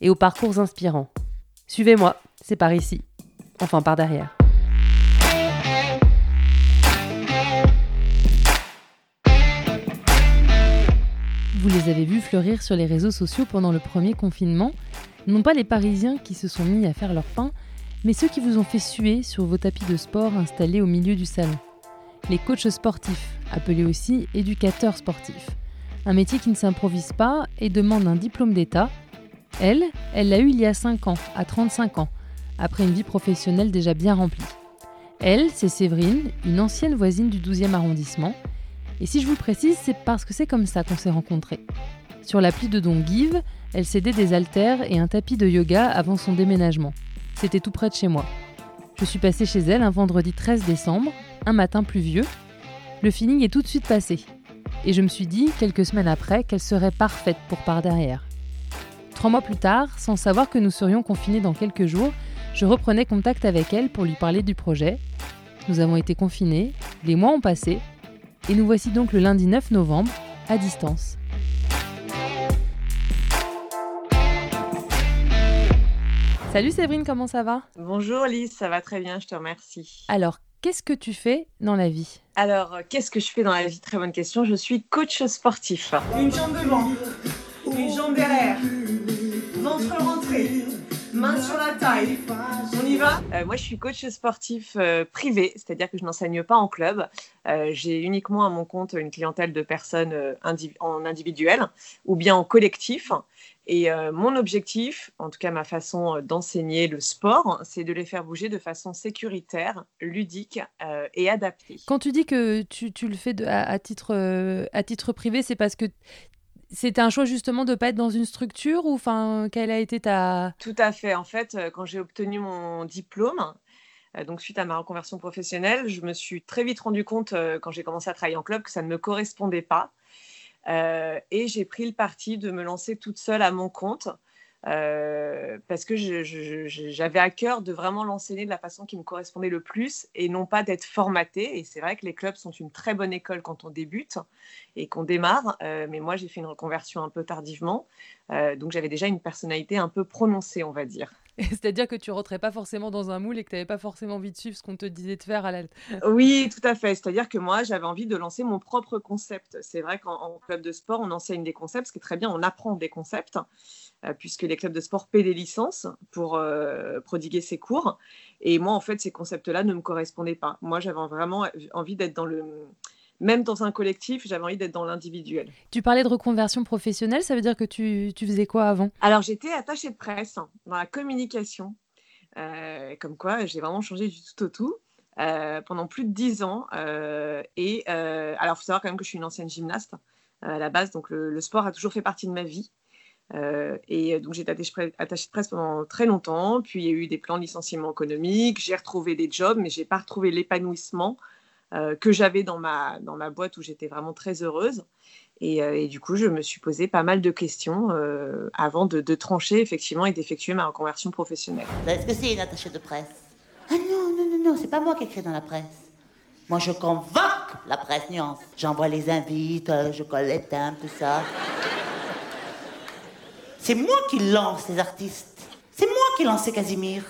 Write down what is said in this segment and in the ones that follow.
et aux parcours inspirants. Suivez-moi, c'est par ici. Enfin, par derrière. Vous les avez vus fleurir sur les réseaux sociaux pendant le premier confinement Non pas les Parisiens qui se sont mis à faire leur pain, mais ceux qui vous ont fait suer sur vos tapis de sport installés au milieu du salon. Les coachs sportifs, appelés aussi éducateurs sportifs. Un métier qui ne s'improvise pas et demande un diplôme d'État. Elle, elle l'a eu il y a 5 ans, à 35 ans, après une vie professionnelle déjà bien remplie. Elle, c'est Séverine, une ancienne voisine du 12e arrondissement. Et si je vous précise, c'est parce que c'est comme ça qu'on s'est rencontrés. Sur l'appli de Don Give, elle cédait des haltères et un tapis de yoga avant son déménagement. C'était tout près de chez moi. Je suis passée chez elle un vendredi 13 décembre, un matin pluvieux. Le feeling est tout de suite passé. Et je me suis dit, quelques semaines après, qu'elle serait parfaite pour par derrière. Trois mois plus tard, sans savoir que nous serions confinés dans quelques jours, je reprenais contact avec elle pour lui parler du projet. Nous avons été confinés, les mois ont passé, et nous voici donc le lundi 9 novembre, à distance. Salut Séverine, comment ça va? Bonjour Lise, ça va très bien, je te remercie. Alors, qu'est-ce que tu fais dans la vie? Alors, qu'est-ce que je fais dans la vie? Très bonne question. Je suis coach sportif. Une jambe devant, une jambe derrière, ventre rentré, main sur la taille. On y va? Euh, moi, je suis coach sportif euh, privé, c'est-à-dire que je n'enseigne pas en club. Euh, J'ai uniquement à mon compte une clientèle de personnes euh, en individuel ou bien en collectif. Et euh, mon objectif, en tout cas ma façon d'enseigner le sport, c'est de les faire bouger de façon sécuritaire, ludique euh, et adaptée. Quand tu dis que tu, tu le fais de- à, à titre, euh, à titre privé, c'est parce que c'était un choix justement de ne pas être dans une structure ou enfin, quelle a été ta... Tout à fait. En fait, euh, quand j'ai obtenu mon diplôme, euh, donc suite à ma reconversion professionnelle, je me suis très vite rendu compte, euh, quand j'ai commencé à travailler en club, que ça ne me correspondait pas. Et j'ai pris le parti de me lancer toute seule à mon compte. Euh, parce que j'avais à cœur de vraiment l'enseigner de la façon qui me correspondait le plus et non pas d'être formatée. Et c'est vrai que les clubs sont une très bonne école quand on débute et qu'on démarre. euh, mais moi, j'ai fait une reconversion un peu tardivement. Euh, donc j'avais déjà une personnalité un peu prononcée, on va dire. C'est-à-dire que tu rentrais pas forcément dans un moule et que tu n'avais pas forcément envie de suivre ce qu'on te disait de faire à la... Oui, tout à fait. C'est-à-dire que moi, j'avais envie de lancer mon propre concept. C'est vrai qu'en en club de sport, on enseigne des concepts, ce qui est très bien, on apprend des concepts, euh, puisque les clubs de sport paient des licences pour euh, prodiguer ces cours. Et moi, en fait, ces concepts-là ne me correspondaient pas. Moi, j'avais vraiment envie d'être dans le... Même dans un collectif, j'avais envie d'être dans l'individuel. Tu parlais de reconversion professionnelle, ça veut dire que tu, tu faisais quoi avant? Alors, j'étais attachée de presse hein, dans la communication. Euh, comme quoi, j'ai vraiment changé du tout au tout euh, pendant plus de dix ans. Euh, et alors, il faut savoir quand même que je suis une ancienne gymnaste à la base, donc le, le sport a toujours fait partie de ma vie. Euh, et donc, j'étais attachée, attachée de presse pendant très longtemps. Puis, il y a eu des plans de licenciement économique. J'ai retrouvé des jobs, mais je n'ai pas retrouvé l'épanouissement que j'avais dans ma, dans ma boîte où j'étais vraiment très heureuse. Et, euh, du coup, je me suis posé pas mal de questions euh, avant de, de, trancher effectivement et d'effectuer ma reconversion professionnelle. Est-ce que c'est une attachée de presse? Ah non, non, non, non, c'est pas moi qui écris dans la presse. Moi, je convoque la presse, nuance. J'envoie les invites, euh, je colle les timbres, tout ça. c'est moi qui lance les artistes. C'est moi qui lance Casimir.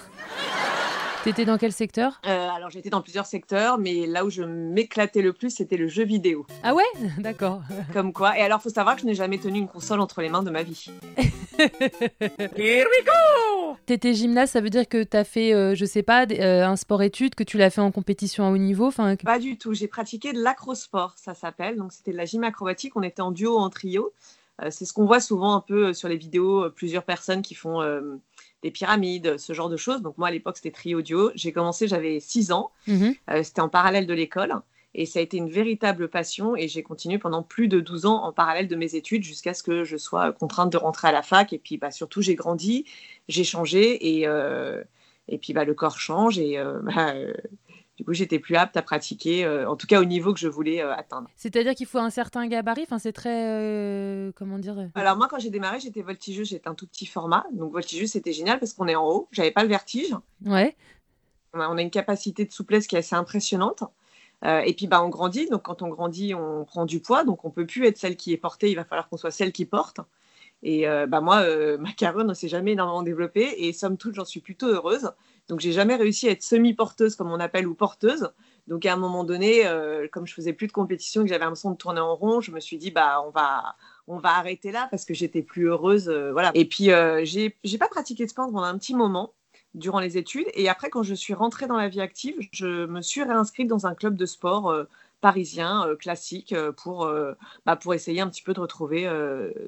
T'étais dans quel secteur? Euh, Alors j'étais dans plusieurs secteurs, mais là où je m'éclatais le plus, c'était le jeu vidéo. Ah ouais? D'accord. Comme quoi. Et alors faut savoir que je n'ai jamais tenu une console entre les mains de ma vie. Here we go T'étais gymnaste, ça veut dire que t'as fait, euh, je sais pas, euh, un sport-études, que tu l'as fait en compétition à haut niveau enfin. Pas du tout. J'ai pratiqué de l'acrosport, ça s'appelle. Donc c'était de la gym acrobatique. On était en duo, en trio. C'est ce qu'on voit souvent un peu sur les vidéos, plusieurs personnes qui font des pyramides, ce genre de choses. Donc moi, à l'époque, c'était trio duo. J'ai commencé, j'avais 6 ans. -hmm. euh, c'était en parallèle de l'école. Et ça a été une véritable passion et j'ai continué pendant plus de 12 ans en parallèle de mes études jusqu'à ce que je sois contrainte de rentrer à la fac. Et puis bah, surtout, j'ai grandi, j'ai changé et, euh, et puis bah, le corps change et euh, bah, du coup, j'étais plus apte à pratiquer, en tout cas au niveau que je voulais atteindre. C'est-à-dire qu'il faut un certain gabarit, enfin, c'est très. comment dire Alors, moi, quand j'ai démarré, j'étais voltigeuse, j'étais un tout petit format. Donc, voltigeuse, c'était génial parce qu'on est en haut, j'avais pas le vertige. Ouais. On a une capacité de souplesse qui est assez impressionnante. Euh, et puis, bah, on grandit. Donc, quand on grandit, on prend du poids. Donc, on peut plus être celle qui est portée. Il va falloir qu'on soit celle qui porte. Et euh, bah, moi, euh, ma carrière ne s'est jamais énormément développée. Et somme toute, j'en suis plutôt heureuse. Donc, j'ai jamais réussi à être semi-porteuse, comme on appelle, ou porteuse. Donc, à un moment donné, comme je faisais plus de compétition que j'avais l'impression de tourner en rond, je me suis dit, bah, on va, on va arrêter là parce que j'étais plus heureuse. voilà. Et puis, j'ai, j'ai pas pratiqué de sport pendant un petit moment durant les études. Et après, quand je suis rentrée dans la vie active, je me suis réinscrite dans un club de sport euh, parisien euh, classique euh, pour, bah, pour essayer un petit peu de retrouver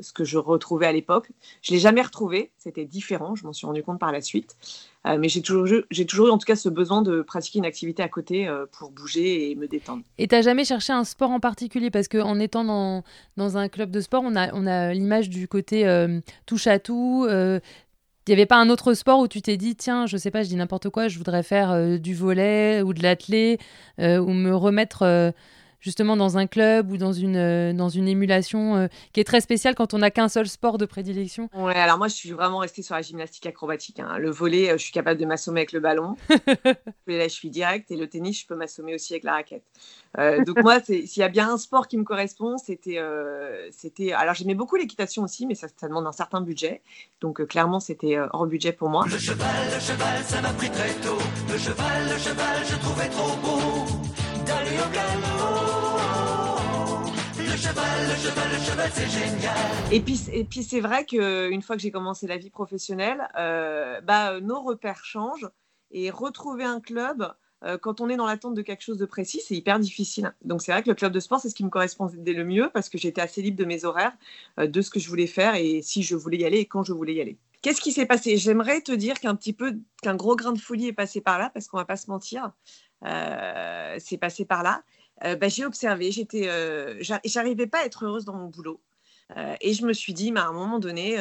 ce que je retrouvais à l'époque. Je ne l'ai jamais retrouvé, c'était différent, je m'en suis rendu compte par la suite. mais j'ai toujours, toujours eu en tout cas ce besoin de pratiquer une activité à côté pour bouger et me détendre. Et tu jamais cherché un sport en particulier? Parce qu'en étant dans, dans un club de sport, on a, on a l'image du côté touche à tout, il n'y avait pas un autre sport où tu t'es dit, tiens, je sais pas, je dis n'importe quoi, je voudrais faire euh, du volet ou de l'athlé euh, ou me remettre euh, justement dans un club ou dans une, euh, dans une émulation euh, qui est très spéciale quand on n'a qu'un seul sport de prédilection Ouais, alors moi je suis vraiment restée sur la gymnastique acrobatique. Hein. Le volet, euh, je suis capable de m'assommer avec le ballon. là, je suis direct et le tennis, je peux m'assommer aussi avec la raquette. donc moi, s'il y a bien un sport qui me correspond, c'était... c'était alors j'aimais beaucoup l'équitation aussi, mais ça, ça, demande un certain budget. Donc clairement, c'était hors budget pour moi. Le cheval, le cheval, ça m'a pris très tôt. Le cheval, le cheval, je trouvais trop beau d'aller au galop. Et puis, et puis c'est vrai qu'une fois que j'ai commencé la vie professionnelle, euh, bah, nos repères changent et retrouver un club euh, quand on est dans l'attente de quelque chose de précis, c'est hyper difficile. Donc c'est vrai que le club de sport, c'est ce qui me correspondait le mieux parce que j'étais assez libre de mes horaires, euh, de ce que je voulais faire et si je voulais y aller et quand je voulais y aller. Qu'est-ce qui s'est passé? J'aimerais te dire qu'un petit peu, qu'un gros grain de folie est passé par là parce qu'on va pas se mentir, c'est passé par là. Euh, bah, j'ai observé, j'étais, euh, j'arrivais pas à être heureuse dans mon boulot. Euh, et je me suis dit, mais à un moment donné,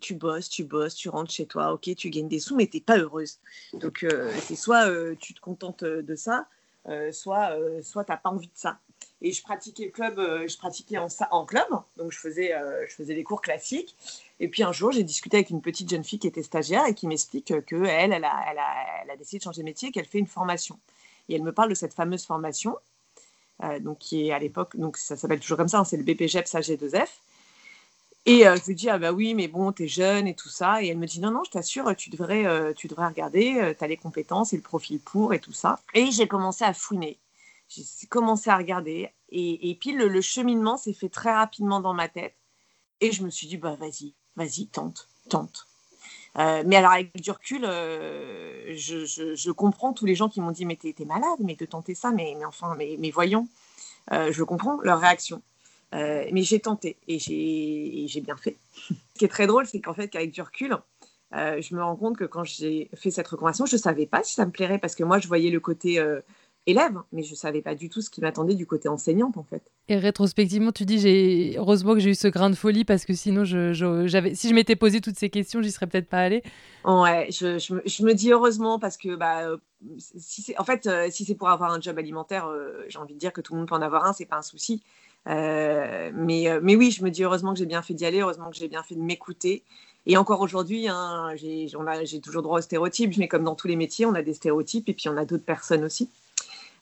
tu bosses, tu bosses, tu rentres chez toi, ok, tu gagnes des sous, mais tu n'es pas heureuse. Donc, c'est soit tu te contentes de ça, soit, soit tu n'as pas envie de ça. Et je pratiquais le club, je pratiquais en, en club, donc je faisais, je faisais des cours classiques. Et puis un jour, j'ai discuté avec une petite jeune fille qui était stagiaire et qui m'explique qu'elle, elle elle a, elle, a, elle a décidé de changer de métier qu'elle fait une formation. Et elle me parle de cette fameuse formation euh, donc qui est à l'époque, donc ça s'appelle toujours comme ça, hein, c'est le BPGEPS AG2F. Et euh, je lui dis, ah bah oui, mais bon, t'es jeune et tout ça. Et elle me dit, non, non, je t'assure, tu devrais, euh, tu devrais regarder, tu as les compétences et le profil pour et tout ça. Et j'ai commencé à fouiner. J'ai commencé à regarder. Et, et puis le, cheminement s'est fait très rapidement dans ma tête. Et je me suis dit, bah vas-y, vas-y, tente, tente. Mais alors, avec du recul, je, je, comprends tous les gens qui m'ont dit Mais t'es malade, mais de tenter ça, mais, enfin, mais, voyons. je comprends leur réaction. mais j'ai tenté et j'ai bien fait. Ce qui est très drôle, c'est qu'en fait, qu'avec du recul, je me rends compte que quand j'ai fait cette reconversion, je ne savais pas si ça me plairait parce que moi, je voyais le côté élève, mais je savais pas du tout ce qui m'attendait du côté enseignante en fait. Et rétrospectivement, tu dis j'ai heureusement que j'ai eu ce grain de folie parce que sinon, je, j'avais si je m'étais posé toutes ces questions, j'y serais peut-être pas allée. Ouais, je, je, me, dis heureusement parce que bah euh, si c'est en fait euh, si c'est pour avoir un job alimentaire, euh, j'ai envie de dire que tout le monde peut en avoir un, c'est pas un souci. mais mais oui, je me dis heureusement que j'ai bien fait d'y aller, heureusement que j'ai bien fait de m'écouter. Et encore aujourd'hui, hein, j'ai, j'ai toujours droit aux stéréotypes, mais comme dans tous les métiers, on a des stéréotypes et puis on a d'autres personnes aussi.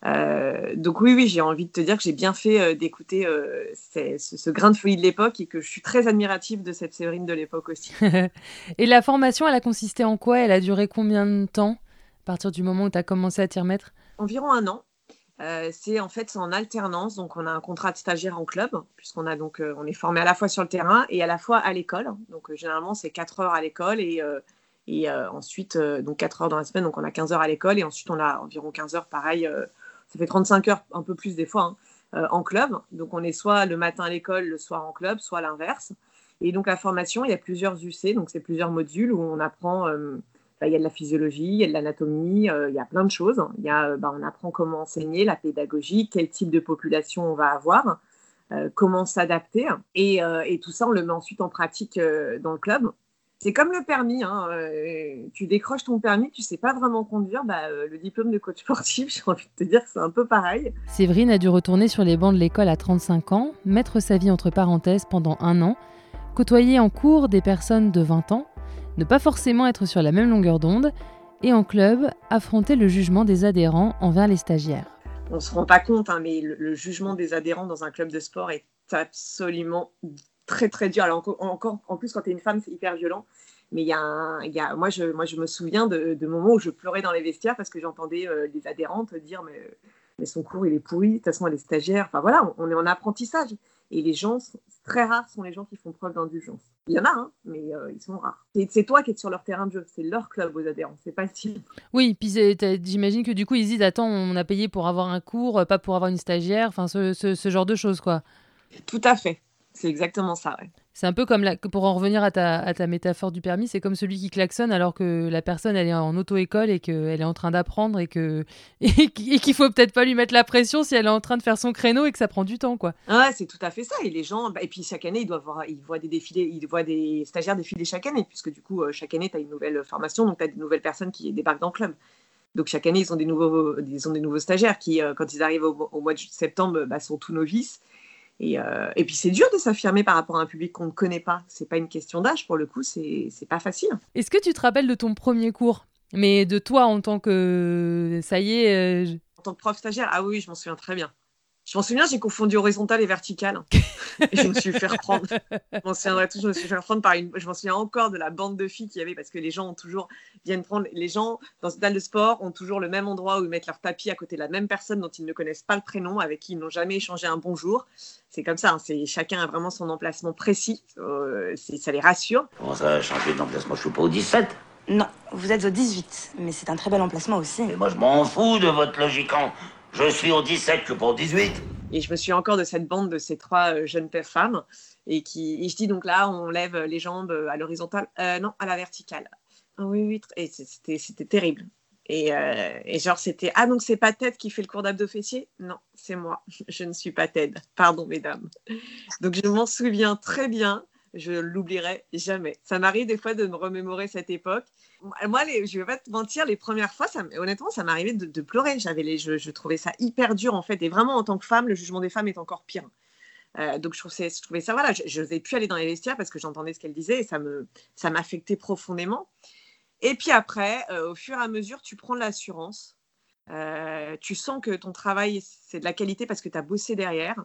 Euh, donc oui, oui, j'ai envie de te dire que j'ai bien fait euh, d'écouter euh, ce, grain de folie de l'époque et que je suis très admirative de cette Séverine de l'époque aussi. et la formation, elle a consisté en quoi? Elle a duré combien de temps? À partir du moment où tu as commencé à t'y remettre? Environ un an. c'est en fait en alternance, donc on a un contrat de stagiaire en club, puisqu'on a donc on est formé à la fois sur le terrain et à la fois à l'école. Donc généralement c'est 4 heures à l'école et et ensuite donc 4 heures dans la semaine, donc on a 15 heures à l'école et ensuite on a environ 15 heures pareil ça fait 35 heures, un peu plus des fois, hein, euh, en club. Donc on est soit le matin à l'école, le soir en club, soit l'inverse. Et donc la formation, il y a plusieurs UC, donc c'est plusieurs modules où on apprend euh, bah, il y a de la physiologie, il y a de l'anatomie, il y a plein de choses. Il y a, bah, on apprend comment enseigner, la pédagogie, quel type de population on va avoir, comment s'adapter. Et, tout ça, on le met ensuite en pratique dans le club. C'est comme le permis. Hein, tu décroches ton permis, tu sais pas vraiment conduire. Bah, le diplôme de coach sportif, j'ai envie de te dire, c'est un peu pareil. Séverine a dû retourner sur les bancs de l'école à 35 ans, mettre sa vie entre parenthèses pendant un an, côtoyer en cours des personnes de 20 ans, ne pas forcément être sur la même longueur d'onde, et en club, affronter le jugement des adhérents envers les stagiaires. On ne se rend pas compte, hein, mais le, jugement des adhérents dans un club de sport est absolument très très dur. Alors encore, en plus, quand tu es une femme, c'est hyper violent. Mais il y a, y a moi, je, moi, je me souviens de, moments où je pleurais dans les vestiaires parce que j'entendais euh, les adhérentes dire mais, mais son cours, il est pourri, de toute façon, elle est stagiaire. Enfin voilà, on, est en apprentissage. Et les gens, très rares sont les gens qui font preuve d'indulgence. Il y en a, hein, mais euh, ils sont rares. C'est toi qui es sur leur terrain de jeu, c'est leur club aux adhérents, c'est pas si. Oui, puis j'imagine que du coup, ils disent Attends, on a payé pour avoir un cours, pas pour avoir une stagiaire, enfin, ce, ce, ce genre de choses, quoi. Tout à fait. C'est exactement ça, ouais. C'est un peu comme, la, pour en revenir à ta, à ta métaphore du permis, c'est comme celui qui klaxonne alors que la personne, elle est en auto-école et qu'elle est en train d'apprendre et que et qu'il faut peut-être pas lui mettre la pression si elle est en train de faire son créneau et que ça prend du temps, quoi. Ah, c'est tout à fait ça. Et les gens, bah, et puis chaque année, ils doivent voir, ils voient des défilés, ils voient des stagiaires défiler chaque année, puisque du coup, euh, chaque année, tu as une nouvelle formation, donc tu as des nouvelles personnes qui débarquent dans le club. Donc chaque année, ils ont des nouveaux, ils ont des nouveaux stagiaires qui, euh, quand ils arrivent au, mois de septembre, bah, sont tout novices. Euh, et, puis c'est dur de s'affirmer par rapport à un public qu'on ne connaît pas. C'est pas une question d'âge pour le coup, c'est pas facile. Est-ce que tu te rappelles de ton premier cours? Mais de toi en tant que ça y est. Euh, en tant que prof stagiaire, ah oui, je m'en souviens très bien. Je m'en souviens, j'ai confondu horizontal et vertical. et je me suis fait reprendre. Je m'en souviendrai je me suis fait reprendre par une. Je m'en souviens encore de la bande de filles qu'il y avait parce que les gens ont toujours viennent prendre. Les gens dans cette salle de sport ont toujours le même endroit où ils mettent leur tapis à côté de la même personne dont ils ne connaissent pas le prénom, avec qui ils n'ont jamais échangé un bonjour. C'est comme ça. Hein, c'est chacun a vraiment son emplacement précis. Euh, ça les rassure. Comment ça, changer d'emplacement? Je suis pas au 17. Non, vous êtes au 18, mais c'est un très bel emplacement aussi. Mais moi, je m'en fous de votre logique. Je suis au 17 que pour 18. Et je me suis encore de cette bande de ces trois euh, jeunes femmes. Et, qui, je dis donc là, on lève les jambes à l'horizontale, euh, non, à la verticale. Ah oui, oui, et c'était terrible. Et, euh, et, genre, c'était Ah, donc c'est pas Ted qui fait le cours d'abdos fessiers Non, c'est moi. Je ne suis pas Ted. Pardon, mesdames. Donc, je m'en souviens très bien. Je l'oublierai jamais. Ça m'arrive des fois de me remémorer cette époque moi, les, je vais pas te mentir, les premières fois, honnêtement, ça m'arrivait de, de, pleurer. J'avais les, je, trouvais ça hyper dur, en fait. Et vraiment, en tant que femme, le jugement des femmes est encore pire. Euh, donc, je trouvais, je trouvais ça, voilà, je n'osais plus aller dans les vestiaires parce que j'entendais ce qu'elle disait et ça me, ça m'affectait profondément. Et puis après, euh, au fur et à mesure, tu prends de l'assurance. Euh, tu sens que ton travail, c'est de la qualité parce que tu as bossé derrière.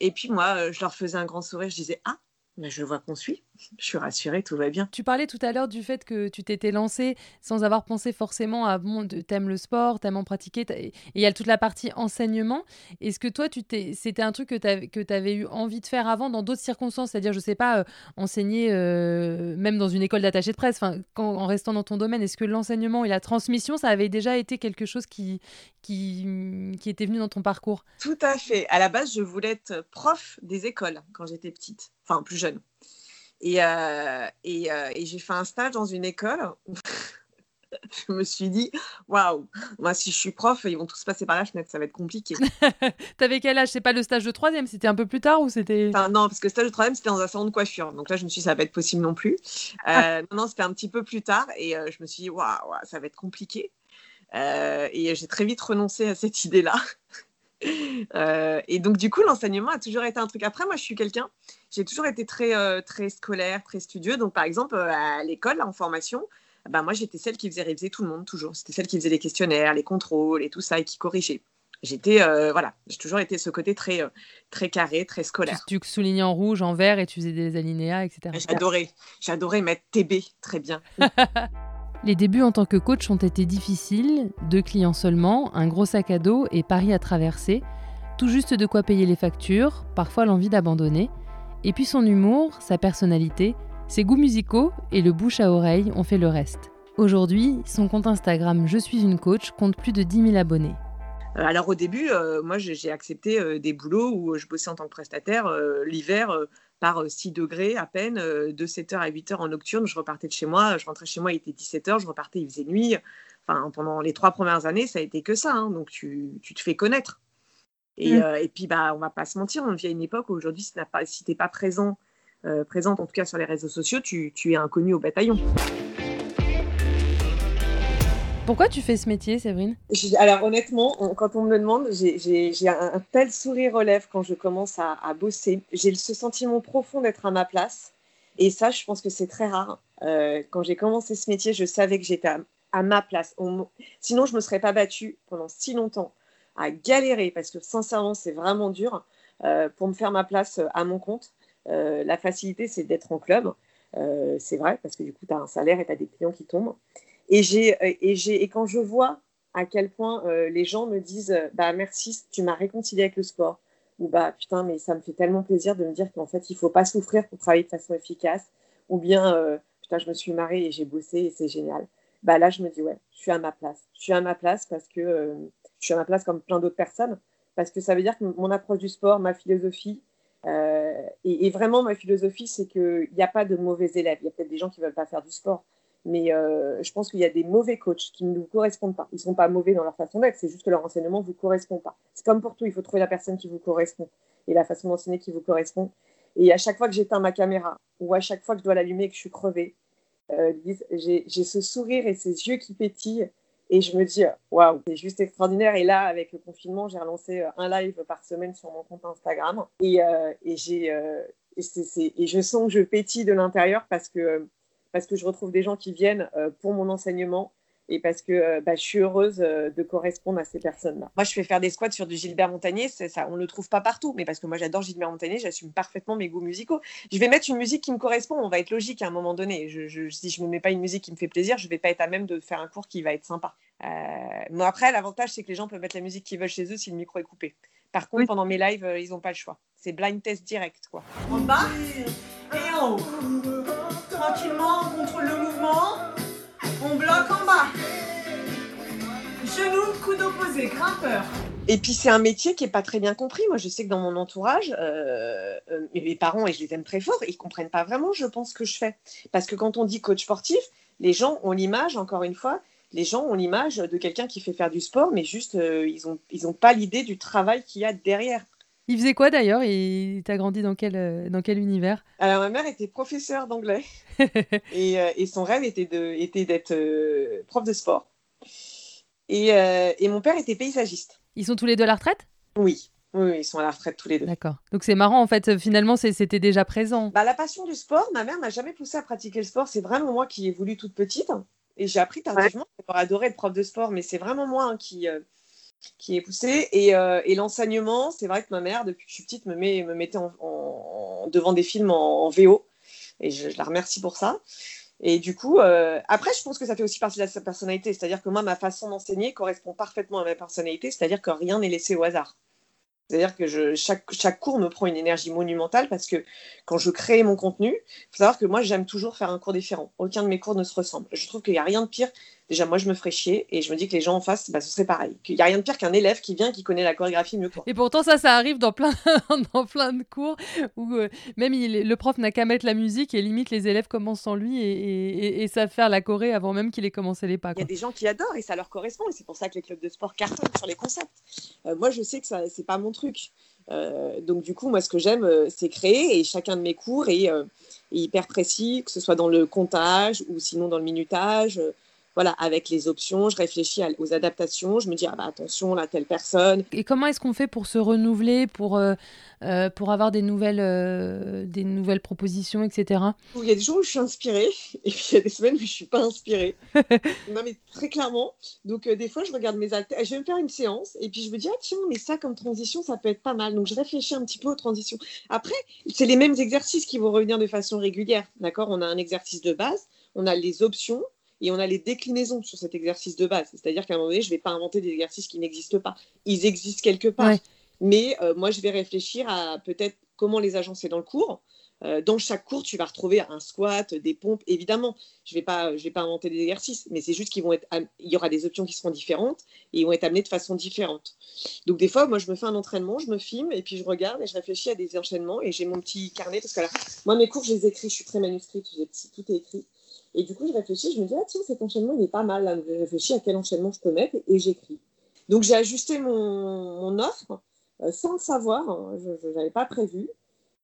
et puis moi, je leur faisais un grand sourire. Je disais, ah, mais je vois qu'on suit. Je suis rassurée, tout va bien. Tu parlais tout à l'heure du fait que tu t'étais lancée sans avoir pensé forcément à bon, t'aimes le sport, t'aimes en pratiquer, et il y a toute la partie enseignement. Est-ce que toi, tu t'es, c'était un truc que tu avais eu envie de faire avant dans d'autres circonstances, c'est-à-dire, je sais pas, euh, enseigner euh, même dans une école d'attaché de presse, en restant dans ton domaine, est-ce que l'enseignement et la transmission, ça avait déjà été quelque chose qui, qui, qui était venu dans ton parcours? Tout à fait. À la base, je voulais être prof des écoles quand j'étais petite enfin plus jeune. Et, euh, et, euh, et j'ai fait un stage dans une école. je me suis dit, waouh, moi si je suis prof, ils vont tous passer par la fenêtre, ça va être compliqué. T'avais quel âge? C'est pas le stage de troisième, c'était un peu plus tard ou c'était enfin, Non, parce que le stage de troisième, c'était dans un salon de coiffure. Donc là, je me suis dit, ça va être possible non plus. Euh, non, non, c'était un petit peu plus tard et je me suis dit, waouh, ça va être compliqué. et j'ai très vite renoncé à cette idée-là. Et donc, du coup, l'enseignement a toujours été un truc. Après, moi, je suis quelqu'un, j'ai toujours été très, euh, très scolaire, très studieux. Donc, par exemple, euh, à l'école, en formation, bah, moi, j'étais celle qui faisait réviser tout le monde, toujours. C'était celle qui faisait les questionnaires, les contrôles et tout ça, et qui corrigeait. J'étais, voilà, j'ai toujours été ce côté très, très carré, très scolaire. Tu, tu, soulignais en rouge, en vert, et tu faisais des alinéas, etc. J'adorais, j'adorais mettre TB, très bien. Les débuts en tant que coach ont été difficiles, deux clients seulement, un gros sac à dos et Paris à traverser, tout juste de quoi payer les factures, parfois l'envie d'abandonner, et puis son humour, sa personnalité, ses goûts musicaux et le bouche à oreille ont fait le reste. Aujourd'hui, son compte Instagram Je suis une coach compte plus de 10 000 abonnés. Euh, alors au début, euh, moi j'ai accepté euh, des boulots où je bossais en tant que prestataire l'hiver par 6 degrés à peine, de 7h à 8h en nocturne. Je repartais de chez moi, je rentrais chez moi, il était 17h, je repartais, il faisait nuit. Enfin, pendant les trois premières années, ça a été que ça. hein. donc, tu, tu te fais connaître. Et, Mm. euh, et puis, bah, on va pas se mentir, on vit à une époque où aujourd'hui, si tu pas, si t'es pas présent, euh, présente en tout cas sur les réseaux sociaux, tu, tu es inconnu au bataillon. Pourquoi tu fais ce métier, Séverine? Alors honnêtement, on- quand on me le demande, j'ai- un, un tel sourire aux lèvres quand je commence à, à bosser. J'ai ce sentiment profond d'être à ma place. Et ça, je pense que c'est très rare. Euh, quand j'ai commencé ce métier, je savais que j'étais à, à ma place. On Sinon, je ne me serais pas battue pendant si longtemps à galérer, parce que sincèrement, c'est vraiment dur euh, pour me faire ma place euh, à mon compte. Euh, la facilité, c'est d'être en club. C'est vrai, parce que du coup, tu as un salaire et tu as des clients qui tombent. Et, et, et quand je vois à quel point les gens me disent bah merci, tu m'as réconcilié avec le sport, ou bah putain, mais ça me fait tellement plaisir de me dire qu'en fait, il faut pas souffrir pour travailler de façon efficace, ou bien putain, je me suis marrée et j'ai bossé et c'est génial. Bah là, je me dis ouais, je suis à ma place. Je suis à ma place parce que euh, je suis à ma place comme plein d'autres personnes, parce que ça veut dire que mon approche du sport, ma philosophie, euh, et, vraiment ma philosophie, c'est qu'il n'y a pas de mauvais élèves. Il y a peut-être des gens qui veulent pas faire du sport, mais euh, je pense qu'il y a des mauvais coachs qui ne vous correspondent pas. Ils ne sont pas mauvais dans leur façon d'être, c'est juste que leur enseignement ne vous correspond pas. C'est comme pour tout, il faut trouver la personne qui vous correspond et la façon d'enseigner qui vous correspond. Et à chaque fois que j'éteins ma caméra ou à chaque fois que je dois l'allumer et que je suis crevée, euh, Lise, j'ai j'ai ce sourire et ces yeux qui pétillent. Et je me dis waouh, c'est juste extraordinaire. Et là, avec le confinement, j'ai relancé euh, un live par semaine sur mon compte Instagram. Et, euh, et euh, je sens que je pétille de l'intérieur parce que parce que je retrouve des gens qui viennent euh, pour mon enseignement et parce que euh, bah, je suis heureuse euh, de correspondre à ces personnes-là. Moi, je fais faire des squats sur du Gilbert Montagnier, ça, on ne le trouve pas partout, mais parce que moi j'adore Gilbert Montagnier, j'assume parfaitement mes goûts musicaux. Je vais mettre une musique qui me correspond, on va être logique à un moment donné. Je, je- si je ne me mets pas une musique qui me fait plaisir, je ne vais pas être à même de faire un cours qui va être sympa. Euh, après, l'avantage, c'est que les gens peuvent mettre la musique qu'ils veulent chez eux si le micro est coupé. Par contre, Oui. pendant mes lives, euh, ils n'ont pas le choix. C'est blind test direct, quoi. En bas et en haut. Tranquillement, on contrôle le mouvement. On bloque en bas. Genoux, coude opposé, grimpeur. Et puis c'est un métier qui est pas très bien compris. Moi, je sais que dans mon entourage, euh, euh, mes parents, et je les aime très fort, ils comprennent pas vraiment, je pense, ce que je fais. Parce que quand on dit coach sportif, les gens ont l'image, encore une fois, les gens ont l'image de quelqu'un qui fait faire du sport, mais juste, euh, ils ont, ils pas l'idée du travail qu'il y a derrière. Il faisait quoi d'ailleurs? Et t'as grandi dans quel, euh, dans quel univers? Alors, ma mère était professeure d'anglais et, euh, et son rêve était de- était d'être euh, prof de sport. Et, euh, et mon père était paysagiste. Ils sont tous les deux à la retraite? Oui, oui, oui, ils sont à la retraite tous les deux. D'accord. Donc c'est marrant en fait, finalement c'était déjà présent. Bah, la passion du sport, ma mère m'a jamais poussée à pratiquer le sport. C'est vraiment moi qui ai voulu toute petite. Et j'ai appris tardivement. J'aurais adoré être prof de sport, mais c'est vraiment moi hein, qui, euh, qui ai poussé. Et, euh, et l'enseignement, c'est vrai que ma mère, depuis que je suis petite, me, met, me mettait devant des films en, VO. Et je, la remercie pour ça. Et du coup, euh, après, je pense que ça fait aussi partie de sa personnalité. C'est-à-dire que moi, ma façon d'enseigner correspond parfaitement à ma personnalité. C'est-à-dire que rien n'est laissé au hasard. C'est-à-dire que chaque, chaque cours me prend une énergie monumentale parce que quand je crée mon contenu, il faut savoir que moi, j'aime toujours faire un cours différent. Aucun de mes cours ne se ressemble. Je trouve qu'il n'y a rien de pire. Déjà, moi, je me ferais chier et je me dis que les gens en face, bah, ce serait pareil. Qu'il n'y a rien de pire qu'un élève qui vient qui connaît la chorégraphie mieux que moi. Et pourtant ça, ça arrive dans plein, dans plein de cours où euh, même il- le prof n'a qu'à mettre la musique et limite les élèves commencent sans lui et, et, et- savent faire la choré avant même qu'il ait commencé les pas. Il y a des gens qui adorent et ça leur correspond. Et c'est pour ça que les clubs de sport cartonnent sur les concepts. Euh, moi, je sais que ça, c'est pas mon truc. Euh, donc, du coup, moi, ce que j'aime, euh, c'est créer. Et chacun de mes cours est, euh, est hyper précis, que ce soit dans le comptage ou sinon dans le minutage. Voilà, avec les options, je réfléchis à- aux adaptations. Je me dis, ah bah attention, là, telle personne. Et comment est-ce qu'on fait pour se renouveler, pour, euh, euh, pour avoir des nouvelles, euh, des nouvelles propositions, etc. Il y a des jours où je suis inspirée et puis il y a des semaines où je suis pas inspirée. non mais très clairement. Donc euh, des fois je regarde mes haltères, je vais me faire une séance et puis je me dis ah tiens mais ça comme transition ça peut être pas mal. Donc je réfléchis un petit peu aux transitions. Après c'est les mêmes exercices qui vont revenir de façon régulière. D'accord? On a un exercice de base, on a les options et on a les déclinaisons sur cet exercice de base. C'est-à-dire qu'à un moment donné je vais pas inventer des exercices qui n'existent pas. Ils existent quelque part. Ouais. Mais euh, moi je vais réfléchir à peut-être comment les agencer dans le cours Euh, dans chaque cours, tu vas retrouver un squat, des pompes. Évidemment, je ne vais, pas, vais pas inventer des exercices, mais c'est juste qu'il y aura des options qui seront différentes et ils vont être amenées de façon différente. Donc, des fois, moi, je me fais un entraînement, je me filme et puis je regarde et je réfléchis à des enchaînements et j'ai mon petit carnet parce que là, moi, mes cours, je les écris, je suis très manuscrite, tout est écrit. Et du coup, je réfléchis, je me dis, ah tiens, cet enchaînement, il est pas mal. Là. Je réfléchis à quel enchaînement je peux mettre et, j'écris. Donc, j'ai ajusté mon, offre euh, sans le savoir, hein. je n'avais pas prévu.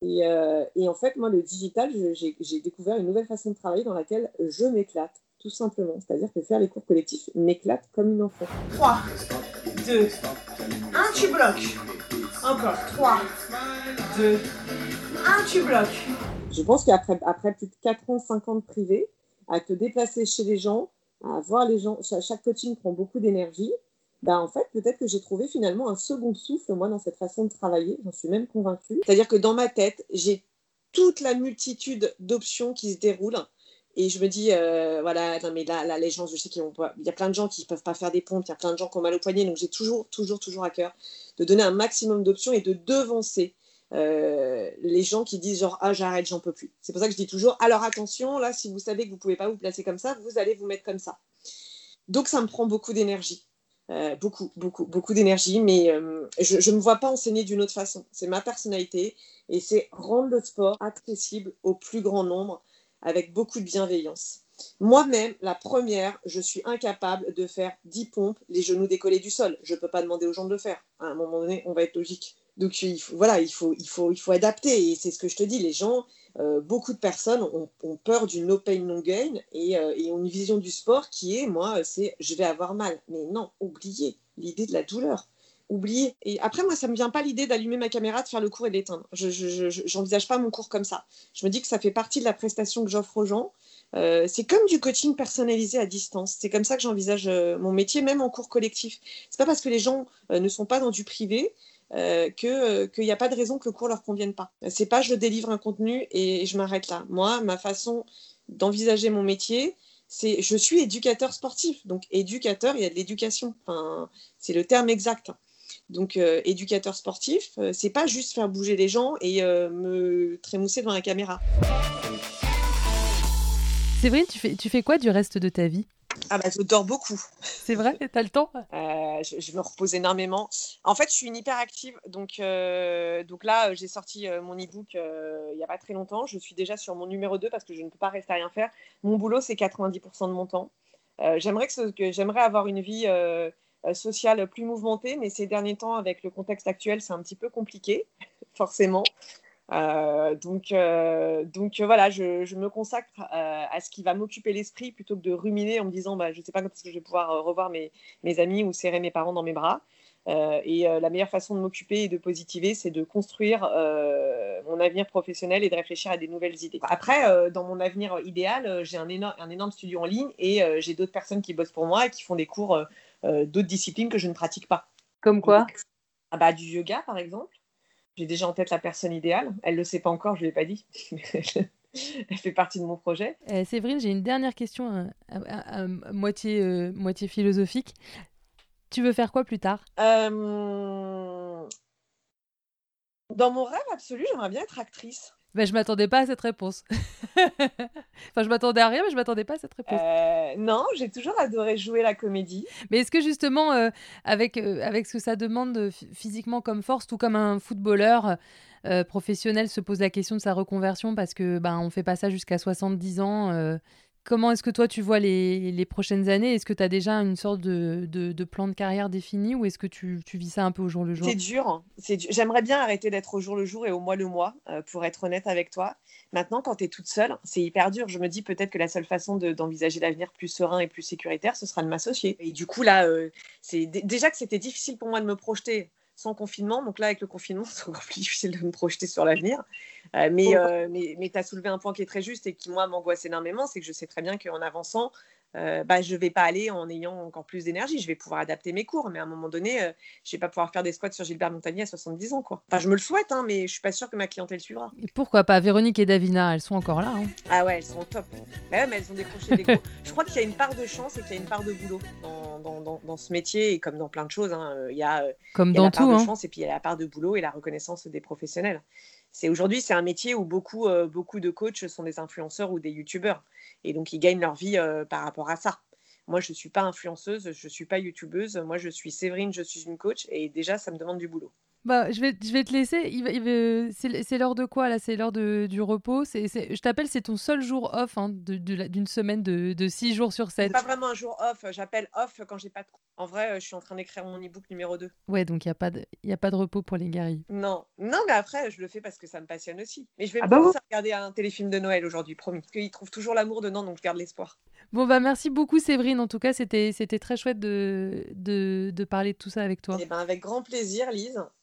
Euh, et, en fait, moi, le digital, j'ai découvert une nouvelle façon de travailler dans laquelle je m'éclate, tout simplement. C'est-à-dire que faire les cours collectifs m'éclate comme une enfant. 3, 2, 1, tu bloques. Encore 3, 2, 1, tu bloques. Je pense qu'après après plus de 4 ans, 5 ans de privé, à te déplacer chez les gens, à voir les gens, chaque coaching prend beaucoup d'énergie. Bah, en fait, peut-être que j'ai trouvé finalement un second souffle, moi, dans cette façon de travailler. J'en suis même convaincue. C'est-à-dire que dans ma tête, j'ai toute la multitude d'options qui se déroulent. Et je me dis, euh, voilà, non, mais là, là, les gens, je sais qu'il y a plein de gens qui ne peuvent pas faire des pompes, il y a plein de gens qui ont mal au poignet. Donc, j'ai toujours, toujours, toujours à cœur de donner un maximum d'options et de devancer euh, les gens qui disent genre ah j'arrête j'en peux plus c'est pour ça que je dis toujours alors attention là si vous savez que vous pouvez pas vous placer comme ça vous allez vous mettre comme ça donc ça me prend beaucoup d'énergie euh, beaucoup, beaucoup, beaucoup d'énergie, mais euh, je ne me vois pas enseigner d'une autre façon. C'est ma personnalité et c'est rendre le sport accessible au plus grand nombre avec beaucoup de bienveillance. Moi-même, la première, je suis incapable de faire 10 pompes les genoux décollés du sol. Je ne peux pas demander aux gens de le faire. À un moment donné, on va être logique. Donc il faut, voilà, il faut, il, faut, il faut adapter. Et c'est ce que je te dis, les gens, euh, beaucoup de personnes ont, peur du no pain, no gain et, euh, et, ont une vision du sport qui est, moi, c'est je vais avoir mal. Mais non, oubliez l'idée de la douleur. Oubliez. Et après, moi, ça ne me vient pas l'idée d'allumer ma caméra, de faire le cours et d'éteindre. Je n'envisage pas mon cours comme ça. Je me dis que ça fait partie de la prestation que j'offre aux gens. Euh, c'est comme du coaching personnalisé à distance. C'est comme ça que j'envisage mon métier, même en cours collectif. C'est pas parce que les gens ne sont pas dans du privé euh, qu'il n'y a pas de raison que le cours leur convienne pas. C'est pas je délivre un contenu et je m'arrête là. Moi, ma façon d'envisager mon métier, c'est je suis éducateur sportif. Donc éducateur, il y a de l'éducation. Enfin, c'est le terme exact. Donc euh, éducateur sportif, euh, c'est pas juste faire bouger les gens et me trémousser devant la caméra. Séverine, tu fais, tu fais quoi du reste de ta vie? Ah bah, je dors beaucoup. C'est vrai, t'as le temps? Euh, je, me repose énormément. En fait, je suis une hyperactive. Donc, euh, donc là, j'ai sorti euh, mon e-book il n'y a pas très longtemps. Je suis déjà sur mon numéro 2 parce que je ne peux pas rester à rien faire. Mon boulot, c'est 90% de mon temps. j'aimerais, que, que j'aimerais avoir une vie sociale plus mouvementée, mais ces derniers temps, avec le contexte actuel, c'est un petit peu compliqué, forcément. Euh, donc, euh, donc euh, voilà, je, me consacre à ce qui va m'occuper l'esprit plutôt que de ruminer en me disant bah, je ne sais pas quand est-ce que je vais pouvoir revoir mes, mes, amis ou serrer mes parents dans mes bras. et la meilleure façon de m'occuper et de positiver, c'est de construire mon avenir professionnel et de réfléchir à des nouvelles idées. Après, dans mon avenir idéal, j'ai un, énorme, un énorme studio en ligne et j'ai d'autres personnes qui bossent pour moi et qui font des cours d'autres disciplines que je ne pratique pas. Comme quoi? Ah bah, Du yoga, par exemple. J'ai déjà en tête la personne idéale. Elle ne le sait pas encore, je ne l'ai pas dit. Elle fait partie de mon projet. Euh, Séverine, j'ai une dernière question à, moitié, euh, moitié philosophique. Tu veux faire quoi plus tard? Euh, Dans mon rêve absolu, j'aimerais bien être actrice. Ben, je m'attendais pas à cette réponse. enfin, je m'attendais à rien, mais je m'attendais pas à cette réponse. Euh, non, j'ai toujours adoré jouer la comédie. Mais est-ce que justement, euh, avec, euh, avec ce que ça demande physiquement comme force, tout comme un footballeur professionnel se pose la question de sa reconversion parce que ben on fait pas ça jusqu'à 70 ans Comment est-ce que toi tu vois les, prochaines années? Est-ce que tu as déjà une sorte de, plan de carrière défini ou est-ce que tu, vis ça un peu au jour le jour? C'est dur. Hein. J'aimerais bien arrêter d'être au jour le jour et au mois le mois, euh, pour être honnête avec toi. Maintenant, quand tu es toute seule, c'est hyper dur. Je me dis peut-être que la seule façon d'envisager l'avenir plus serein et plus sécuritaire, ce sera de m'associer. Et du coup, là, euh, c'est déjà que c'était difficile pour moi de me projeter sans confinement. Donc là, avec le confinement, c'est encore plus difficile de me projeter sur l'avenir. Euh, mais, euh, mais, mais tu as soulevé un point qui est très juste et qui, moi, m'angoisse énormément, c'est que je sais très bien qu'en avançant, euh, bah, je ne vais pas aller en ayant encore plus d'énergie. Je vais pouvoir adapter mes cours, mais à un moment donné, euh, je ne vais pas pouvoir faire des squats sur Gilbert Montagnier à 70 ans. Quoi. Enfin, je me le souhaite, hein, mais je ne suis pas sûre que ma clientèle suivra. Et pourquoi pas? Véronique et Davina, elles sont encore là. Hein. Ah ouais, elles sont au top. mais elles ont décroché des cours. je crois qu'il y a une part de chance et qu'il y a une part de boulot dans, dans, dans, ce métier, et comme dans plein de choses. Hein. Il y a, comme dans la tout, part de chance et puis il y a la part de boulot et la reconnaissance des professionnels. C'est aujourd'hui, c'est un métier où beaucoup, euh, beaucoup de coachs sont des influenceurs ou des youtubeurs. Et donc, ils gagnent leur vie euh, par rapport à ça. Moi, je suis pas influenceuse, je suis pas youtubeuse. Moi, je suis Séverine, je suis une coach. Et déjà, ça me demande du boulot. Bah, je vais, je vais te laisser. Il va- il va- c'est c'est l'heure de quoi là? C'est l'heure de- du repos. C'est, c'est- je t'appelle, c'est ton seul jour off hein, de- d'une semaine de, de 6 jours sur C'est 7. pas vraiment un jour off. J'appelle off quand j'ai pas de cours. En vrai, je suis en train d'écrire mon e-book numéro 2. Ouais, donc il n'y a, pas de- y a pas de repos pour les guéris. Non, non, mais après, je le fais parce que ça me passionne aussi. Mais je vais Ah me bah à regarder un téléfilm de Noël aujourd'hui, promis. Parce qu'ils trouvent toujours l'amour dedans, donc je garde l'espoir. Bon, bah merci beaucoup Séverine. En tout cas, c'était, c'était très chouette de, de, de parler de tout ça avec toi. Eh ben, avec grand plaisir, Lise.